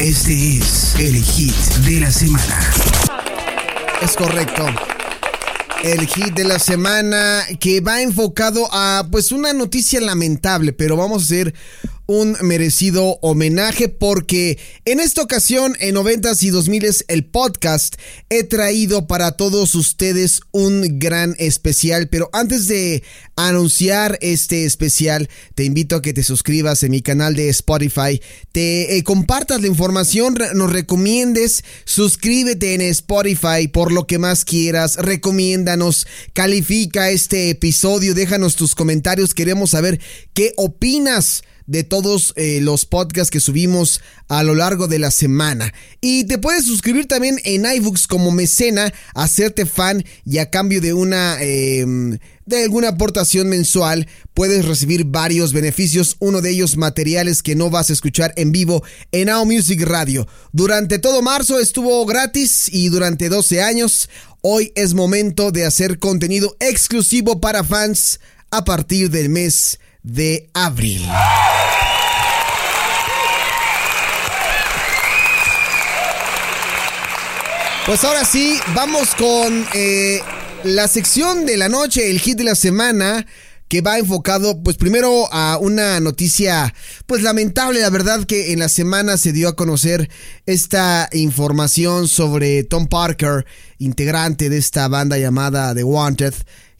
Este es el hit de la semana. Es correcto. El hit de la semana que va enfocado a pues una noticia lamentable, pero vamos a hacer un merecido homenaje porque en esta ocasión, en 90s y 2000s, el podcast, he traído para todos ustedes un gran especial. Pero antes de anunciar este especial, te invito a que te suscribas en mi canal de Spotify, te eh, compartas la información, nos recomiendes, suscríbete en Spotify por lo que más quieras, recomiéndanos, califica este episodio, déjanos tus comentarios, queremos saber qué opinas de todos eh, los podcasts que subimos a lo largo de la semana. Y te puedes suscribir también en iBooks como mecena, hacerte fan y a cambio de una... Em, de alguna aportación mensual puedes recibir varios beneficios, uno de ellos materiales que no vas a escuchar en vivo en Now Music Radio. Durante todo marzo estuvo gratis y durante 12 años, hoy es momento de hacer contenido exclusivo para fans a partir del mes de abril. Pues ahora sí, vamos con eh, la sección de la noche, el hit de la semana que va enfocado, pues primero a una noticia, pues lamentable, la verdad que en la semana se dio a conocer esta información sobre Tom Parker, integrante de esta banda llamada The Wanted,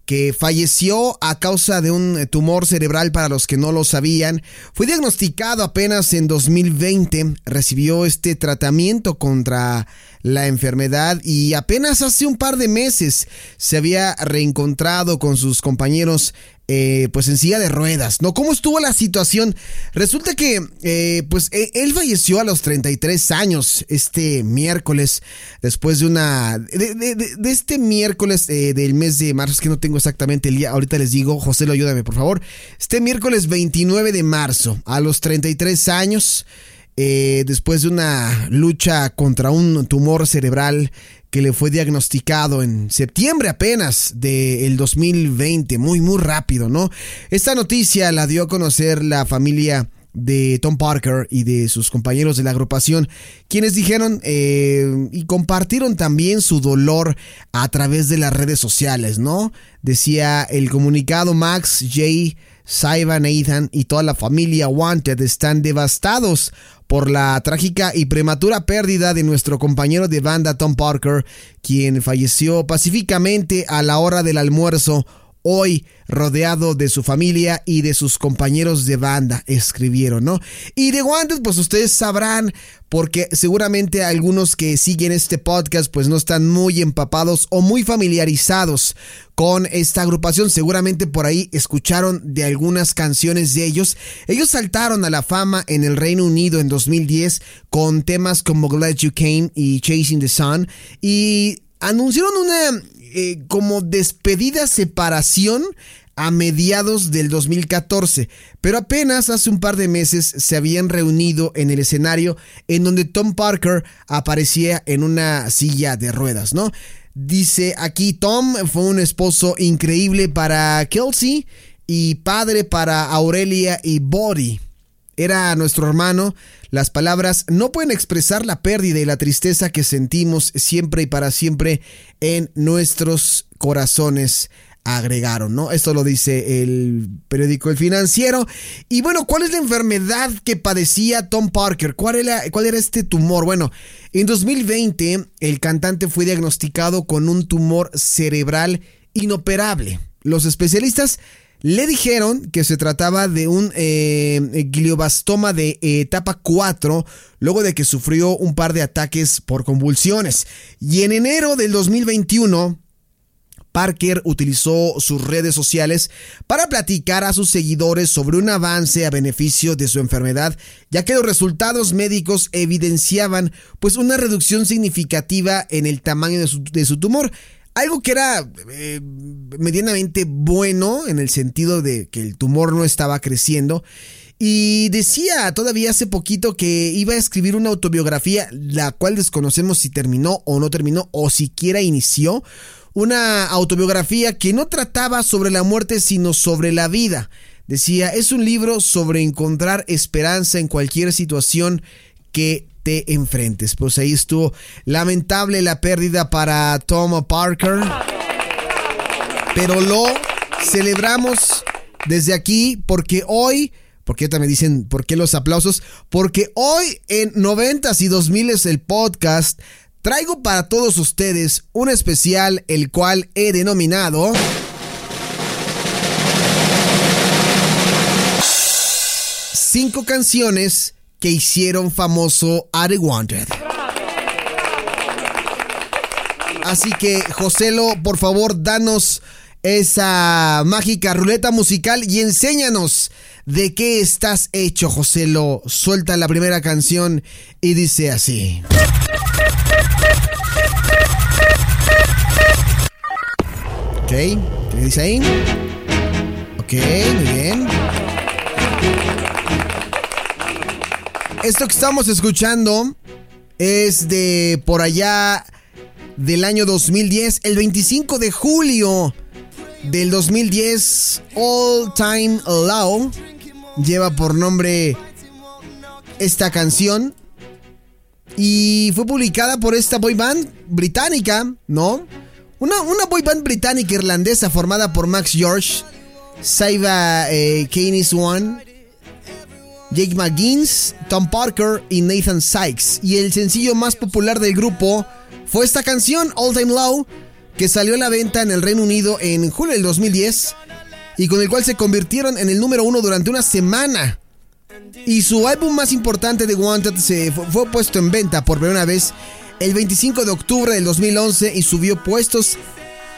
que falleció a causa de un tumor cerebral para los que no lo sabían. Fue diagnosticado apenas en 2020, recibió este tratamiento contra la enfermedad y apenas hace un par de meses se había reencontrado con sus compañeros eh, pues en silla de ruedas, ¿no? ¿Cómo estuvo la situación? Resulta que, eh, pues e, él falleció a los 33 años este miércoles, después de una, de, este miércoles eh, del mes de marzo, es que no tengo exactamente el día, ahorita les digo, José, lo ayúdame, por favor. Este miércoles 29 de marzo, a los 33 años, después de una lucha contra un tumor cerebral que le fue diagnosticado en septiembre apenas del 2020, muy, muy rápido, ¿no? Esta noticia la dio a conocer la familia de Tom Parker y de sus compañeros de la agrupación, quienes dijeron eh, y compartieron también su dolor a través de las redes sociales, ¿no? Decía el comunicado Max, Jay, Saiba, Nathan y toda la familia Wanted están devastados por la trágica y prematura pérdida de nuestro compañero de banda Tom Parker, quien falleció pacíficamente a la hora del almuerzo hoy rodeado de su familia y de sus compañeros de banda, escribieron, ¿no? Y de guantes, pues ustedes sabrán, porque seguramente algunos que siguen este podcast, pues no están muy empapados o muy familiarizados con esta agrupación. Seguramente por ahí escucharon de algunas canciones de ellos. Ellos saltaron a la fama en el Reino Unido en 2010 con temas como Glad You Came y Chasing the Sun. Y anunciaron una eh, como despedida separación a mediados del 2014, pero apenas hace un par de meses se habían reunido en el escenario en donde Tom Parker aparecía en una silla de ruedas, ¿no? Dice aquí Tom fue un esposo increíble para Kelsey y padre para Aurelia y Body. Era nuestro hermano las palabras no pueden expresar la pérdida y la tristeza que sentimos siempre y para siempre en nuestros corazones agregaron, ¿no? Esto lo dice el periódico El Financiero. Y bueno, ¿cuál es la enfermedad que padecía Tom Parker? ¿Cuál era, cuál era este tumor? Bueno, en 2020 el cantante fue diagnosticado con un tumor cerebral inoperable. Los especialistas le dijeron que se trataba de un eh, glioblastoma de etapa 4, luego de que sufrió un par de ataques por convulsiones. Y en enero del 2021 Parker utilizó sus redes sociales para platicar a sus seguidores sobre un avance a beneficio de su enfermedad, ya que los resultados médicos evidenciaban pues una reducción significativa en el tamaño de su tumor. Algo que era eh, medianamente bueno en el sentido de que el tumor no estaba creciendo. Y decía todavía hace poquito que iba a escribir una autobiografía, la cual desconocemos si terminó o no terminó o siquiera inició. Una autobiografía que no trataba sobre la muerte sino sobre la vida. Decía, es un libro sobre encontrar esperanza en cualquier situación que te enfrentes. Pues ahí estuvo lamentable la pérdida para Tom Parker. Pero lo celebramos desde aquí porque hoy, porque también dicen, ¿por qué los aplausos? Porque hoy en 90s y 2000 es el podcast. Traigo para todos ustedes un especial el cual he denominado... Cinco canciones que hicieron famoso a The Wanted. Así que, Joselo, por favor, danos esa mágica ruleta musical y enséñanos de qué estás hecho, Joselo. Suelta la primera canción y dice así. Ok, ¿qué dice ahí? Ok, muy bien. Esto que estamos escuchando es de por allá del año 2010, el 25 de julio del 2010, All Time Low lleva por nombre esta canción y fue publicada por esta boy band británica, ¿no? Una, una boy band británica irlandesa formada por Max George, Saiba eh, One, Jake McGuinness, Tom Parker y Nathan Sykes. Y el sencillo más popular del grupo fue esta canción, All Time Low, que salió a la venta en el Reino Unido en julio del 2010 y con el cual se convirtieron en el número uno durante una semana. Y su álbum más importante de Wanted se fue, puesto en venta por primera vez el 25 de octubre del 2011 y subió puestos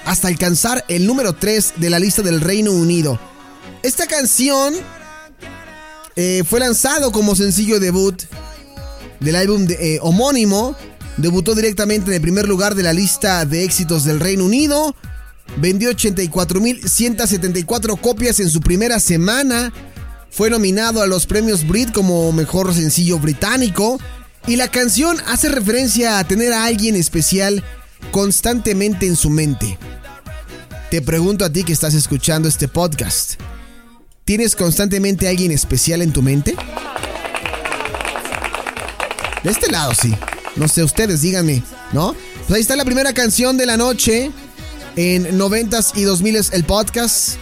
hasta alcanzar el número 3 de la lista del Reino Unido. Esta canción eh, fue lanzado como sencillo debut del álbum eh, homónimo. Debutó directamente en el primer lugar de la lista de éxitos del Reino Unido. Vendió 84.174 copias en su primera semana. Fue nominado a los premios Brit como mejor sencillo británico. Y la canción hace referencia a tener a alguien especial constantemente en su mente. Te pregunto a ti que estás escuchando este podcast. ¿Tienes constantemente a alguien especial en tu mente? De este lado sí. No sé, ustedes díganme, ¿no? Pues ahí está la primera canción de la noche en 90s y 2000s el podcast.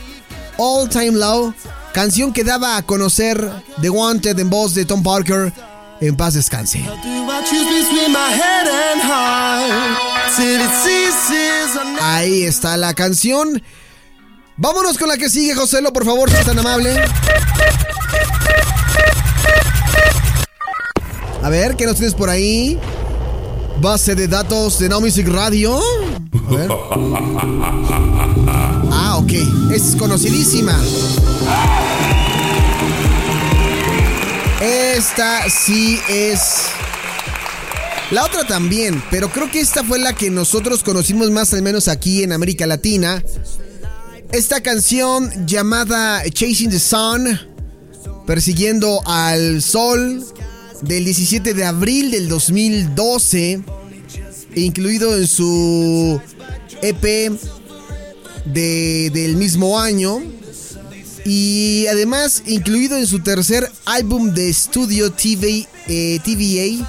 All Time Low. Canción que daba a conocer The Wanted en voz de Tom Parker. En paz descanse. Ahí está la canción. Vámonos con la que sigue, Joselo, por favor, si es tan amable. A ver, ¿qué nos tienes por ahí? Base de datos de Now Music Radio. A ver. Ah, ok. Es conocidísima. Esta sí es. La otra también, pero creo que esta fue la que nosotros conocimos más al menos aquí en América Latina. Esta canción llamada Chasing the Sun, persiguiendo al sol, del 17 de abril del 2012, incluido en su EP del mismo año y además incluido en su tercer álbum de estudio TV, eh, TVA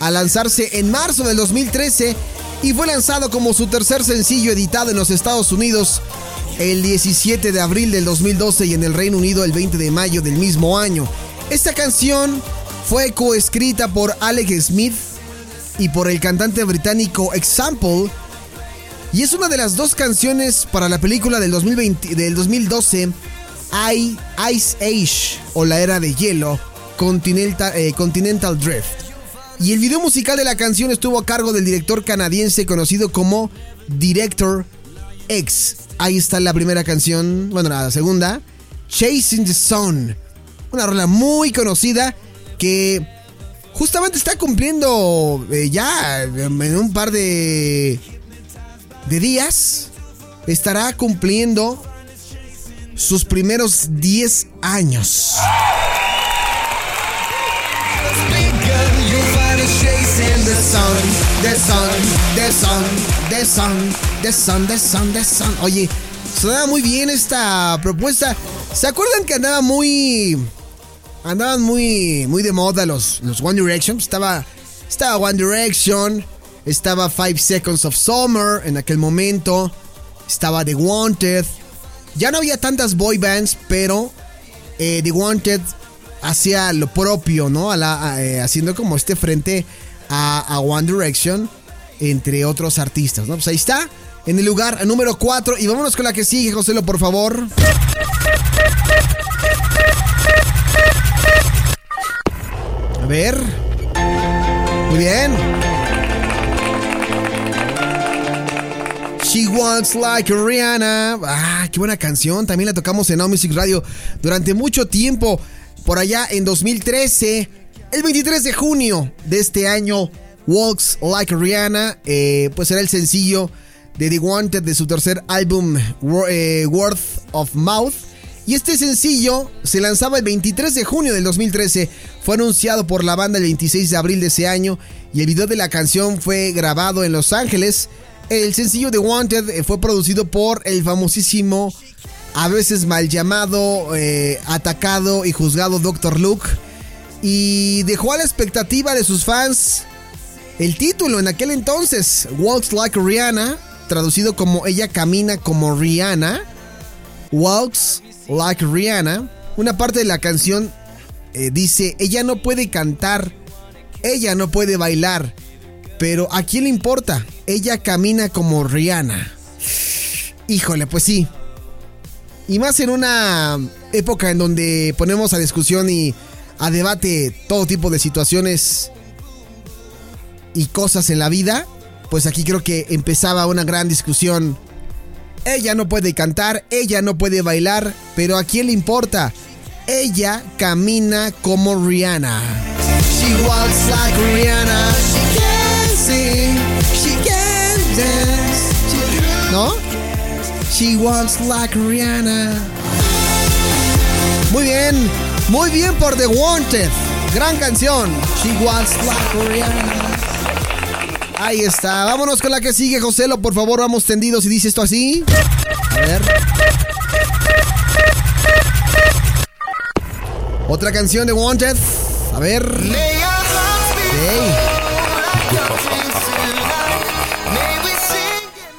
a lanzarse en marzo del 2013 y fue lanzado como su tercer sencillo editado en los Estados Unidos el 17 de abril del 2012 y en el Reino Unido el 20 de mayo del mismo año. Esta canción fue coescrita por Alex Smith y por el cantante británico Example y es una de las dos canciones para la película del, 2020, del 2012 Ice Age o la era de hielo Continental, eh, Continental Drift. Y el video musical de la canción estuvo a cargo del director canadiense conocido como Director Ahí está la primera canción, bueno, la segunda, Chasing the Sun. Una rola muy conocida que justamente está cumpliendo eh, ya en un par de, de días. Estará cumpliendo sus primeros 10 años. Oye, sonaba muy bien esta propuesta. ¿Se acuerdan que andaba muy. Andaban muy. muy de moda los, los One Direction? Estaba. Estaba One Direction. Estaba Five Seconds of Summer en aquel momento. Estaba The Wanted. Ya no había tantas boy bands, pero eh, The Wanted hacía lo propio, ¿no? Eh, haciendo como este frente a, One Direction, entre otros artistas, ¿no? Pues ahí está, en el lugar número 4. Y vámonos con la que sigue, Joselo, por favor. A ver. Muy bien. She Wants Like Rihanna. Ah, qué buena canción. También la tocamos en Now Music Radio durante mucho tiempo. Por allá en 2013. El 23 de junio de este año. Walks Like Rihanna. Eh, pues será el sencillo de The Wanted de su tercer álbum eh, Worth of Mouth. Y este sencillo se lanzaba el 23 de junio del 2013. Fue anunciado por la banda el 26 de abril de ese año. Y el video de la canción fue grabado en Los Ángeles el sencillo de Wanted eh, fue producido por el famosísimo, a veces mal llamado, eh, atacado y juzgado Dr. Luke. Y dejó a la expectativa de sus fans el título en aquel entonces, Walks Like Rihanna, traducido como Ella camina como Rihanna. Walks Like Rihanna. Una parte de la canción eh, dice, ella no puede cantar, ella no puede bailar, pero ¿a quién le importa? Ella camina como Rihanna. Híjole, pues sí. Y más en una época en donde ponemos a discusión y a debate todo tipo de situaciones y cosas en la vida, pues aquí creo que empezaba una gran discusión. Ella no puede cantar, ella no puede bailar, pero ¿a quién le importa? Ella camina como Rihanna. She walks like Rihanna. ¿No? She wants like Rihanna. Muy bien, muy bien por The Wanted. Gran canción. She wants like Rihanna. Ahí está. Vámonos con la que sigue, Joselo. Por favor, vamos tendidos y dice esto así. A ver. Otra canción de Wanted. A ver.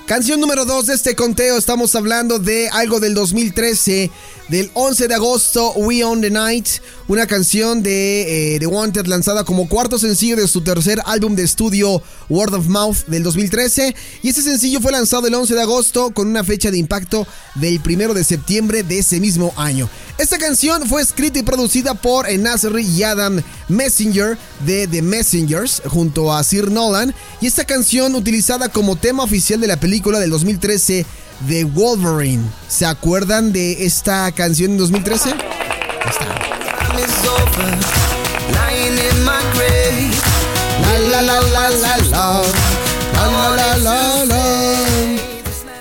Canción número 2 de este conteo, estamos hablando de algo del 2013, del 11 de agosto, We On The Night, una canción de The eh, Wanted lanzada como cuarto sencillo de su tercer álbum de estudio Word of Mouth del 2013. Y este sencillo fue lanzado el 11 de agosto con una fecha de impacto del 1 de septiembre de ese mismo año. Esta canción fue escrita y producida por Nasri y Adam Messenger de The Messengers junto a Sir Nolan. Y esta canción utilizada como tema oficial de la película del 2013 The Wolverine. ¿Se acuerdan de esta canción en 2013? Está.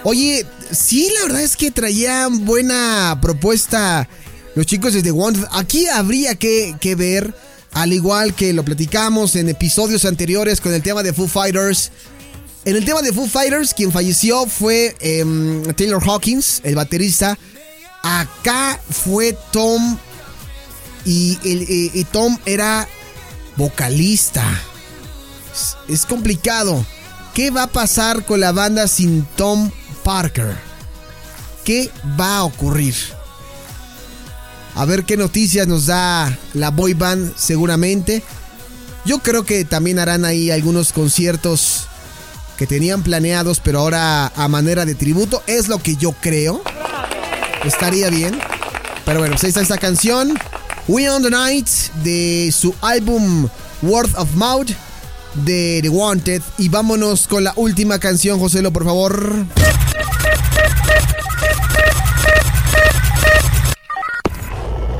Oye, sí, la verdad es que traían buena propuesta los chicos desde Wanted. Aquí habría que, ver, al igual que lo platicamos en episodios anteriores con el tema de Foo Fighters. En el tema de Foo Fighters, quien falleció fue em, Taylor Hawkins, el baterista. Acá fue Tom y, Tom era vocalista. Es, complicado. ¿Qué va a pasar con la banda sin Tom Parker? ¿Qué va a ocurrir? A ver qué noticias nos da la boy band seguramente. Yo creo que también harán ahí algunos conciertos que tenían planeados, pero ahora a manera de tributo. Es lo que yo creo. Estaría bien. Pero bueno, pues ahí está esta canción. We on the Night de su álbum Worth of Mouth de The Wanted. Y vámonos con la última canción, Joselo, por favor.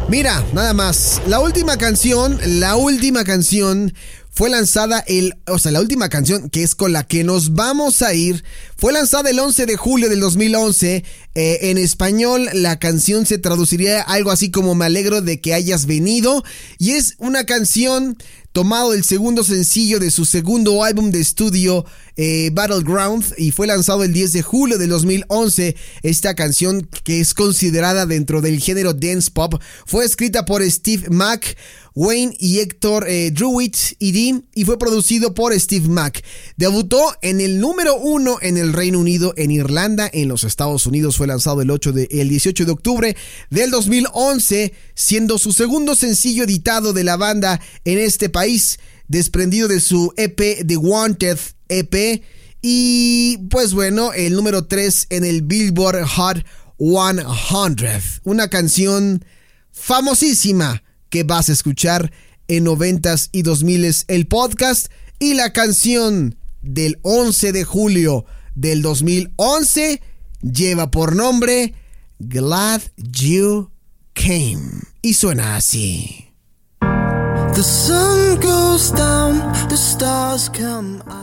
Mira, nada más. La última canción, la última canción fue lanzada el, o sea, la última canción que es con la que nos vamos a ir, fue lanzada el 11 de julio del 2011. Eh, en español la canción se traduciría algo así como me alegro de que hayas venido y es una canción tomado el segundo sencillo de su segundo álbum de estudio eh, Battleground y fue lanzado el 10 de julio del 2011. Esta canción que es considerada dentro del género dance pop fue escrita por Steve Mack, Wayne y Héctor eh, y Dean y fue producido por Steve Mack. Debutó en el número uno en el Reino Unido, en Irlanda, en los Estados Unidos fue lanzado el, 8 de, el 18 de octubre del 2011, siendo su segundo sencillo editado de la banda en este país, desprendido de su EP The Wanted EP y pues bueno, el número 3 en el Billboard Hot 100, una canción famosísima que vas a escuchar en 90s y 2000s el podcast y la canción del 11 de julio del 2011 lleva por nombre Glad You Came. Y suena así. The sun goes down, the stars come out.